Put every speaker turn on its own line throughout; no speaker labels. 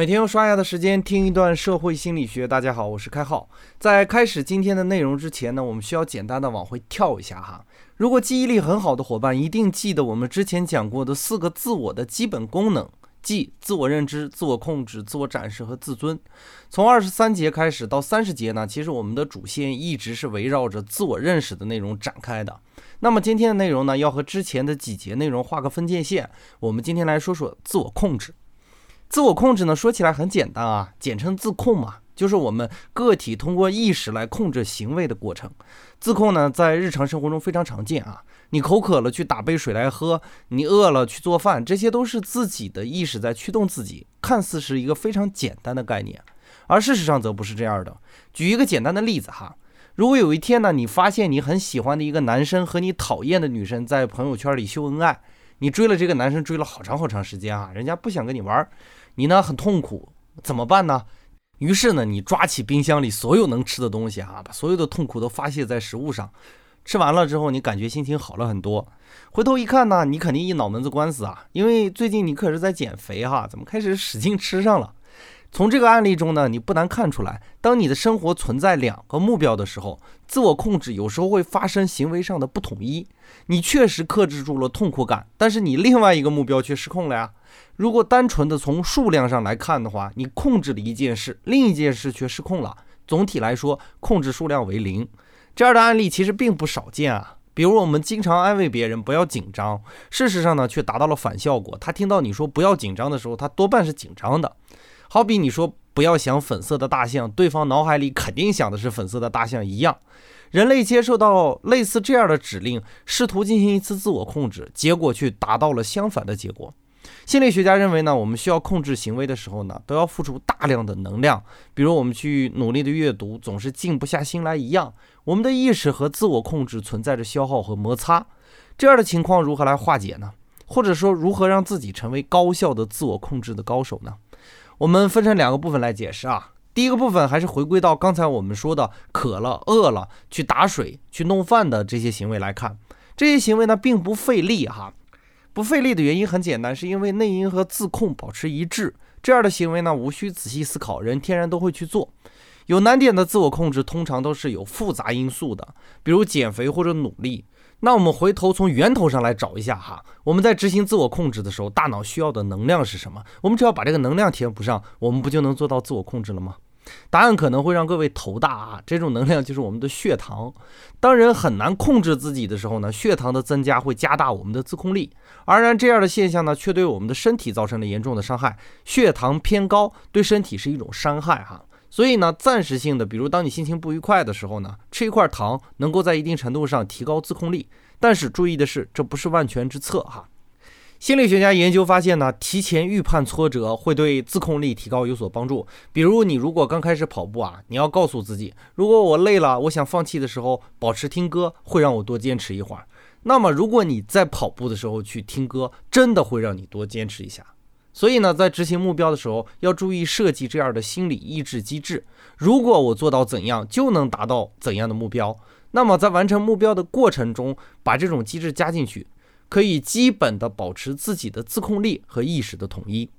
每天用刷牙的时间听一段社会心理学。大家好，我是开浩。在开始今天的内容之前呢，我们需要简单的往回跳一下哈。如果记忆力很好的伙伴，一定记得我们之前讲过的四个自我的基本功能，即自我认知、自我控制、自我展示和自尊。从二十三节开始到三十节呢，其实我们的主线一直是围绕着自我认识的内容展开的。那么今天的内容呢，要和之前的几节内容画个分界线。我们今天来说说自我控制。自我控制呢，说起来很简单啊，简称自控嘛，就是我们个体通过意识来控制行为的过程。自控呢，在日常生活中非常常见啊，你口渴了去打杯水来喝，你饿了去做饭，这些都是自己的意识在驱动自己，看似是一个非常简单的概念，而事实上则不是这样的。举一个简单的例子哈，如果有一天呢，你发现你很喜欢的一个男生和你讨厌的女生在朋友圈里秀恩爱，你追了这个男生追了好长好长时间啊，人家不想跟你玩。你呢很痛苦，怎么办呢？于是呢，你抓起冰箱里所有能吃的东西啊，把所有的痛苦都发泄在食物上。吃完了之后，你感觉心情好了很多。回头一看呢，你肯定一脑门子官司啊，因为最近你可是在减肥哈，怎么开始使劲吃上了？从这个案例中呢，你不难看出来，当你的生活存在两个目标的时候，自我控制有时候会发生行为上的不统一。你确实克制住了痛苦感，但是你另外一个目标却失控了呀。如果单纯的从数量上来看的话，你控制了一件事，另一件事却失控了。总体来说，控制数量为零，这样的案例其实并不少见啊。比如我们经常安慰别人不要紧张，事实上呢，却达到了反效果。他听到你说不要紧张的时候，他多半是紧张的。好比你说不要想粉色的大象，对方脑海里肯定想的是粉色的大象一样。人类接受到类似这样的指令，试图进行一次自我控制，结果却达到了相反的结果。心理学家认为呢，我们需要控制行为的时候呢，都要付出大量的能量。比如我们去努力的阅读，总是静不下心来一样，我们的意识和自我控制存在着消耗和摩擦。这样的情况如何来化解呢？或者说，如何让自己成为高效的自我控制的高手呢？我们分成两个部分来解释啊。第一个部分还是回归到刚才我们说的渴了、饿了去打水、去弄饭的这些行为来看，这些行为呢并不费力哈。不费力的原因很简单，是因为内因和自控保持一致，这样的行为呢无需仔细思考，人天然都会去做。有难点的自我控制通常都是有复杂因素的，比如减肥或者努力。那我们回头从源头上来找一下哈，我们在执行自我控制的时候，大脑需要的能量是什么？我们只要把这个能量填补上，我们不就能做到自我控制了吗？答案可能会让各位头大啊，这种能量就是我们的血糖。当人很难控制自己的时候呢，血糖的增加会加大我们的自控力，而然这样的现象呢，却对我们的身体造成了严重的伤害。血糖偏高对身体是一种伤害哈。所以呢，暂时性的，比如当你心情不愉快的时候呢，吃一块糖，能够在一定程度上提高自控力。但是注意的是，这不是万全之策哈。心理学家研究发现呢，提前预判挫折会对自控力提高有所帮助。比如你如果刚开始跑步啊，你要告诉自己，如果我累了，我想放弃的时候，保持听歌会让我多坚持一会儿。那么如果你在跑步的时候去听歌，真的会让你多坚持一下。所以呢，在执行目标的时候，要注意设计这样的心理抑制机制。如果我做到怎样，就能达到怎样的目标。那么在完成目标的过程中，把这种机制加进去，可以基本的保持自己的自控力和意识的统一。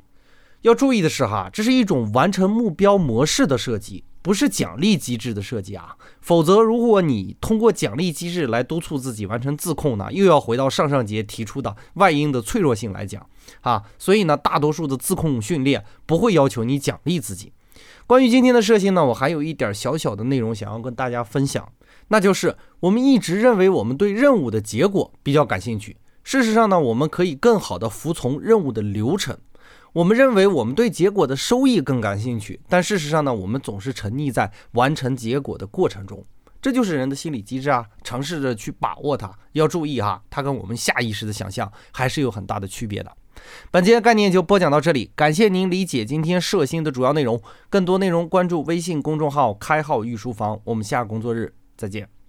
要注意的是哈，这是一种完成目标模式的设计。不是奖励机制的设计啊，否则如果你通过奖励机制来督促自己完成自控呢，又要回到上上节提出的外因的脆弱性来讲啊，所以呢，大多数的自控训练不会要求你奖励自己。关于今天的设性呢，我还有一点小小的内容想要跟大家分享，那就是我们一直认为我们对任务的结果比较感兴趣，事实上呢，我们可以更好的服从任务的流程。我们认为我们对结果的收益更感兴趣，但事实上呢，我们总是沉溺在完成结果的过程中，这就是人的心理机制啊！尝试着去把握它，要注意哈，它跟我们下意识的想象还是有很大的区别的。本节概念就播讲到这里，感谢您理解今天摄星的主要内容。更多内容关注微信公众号“开号御书房”，我们下工作日再见。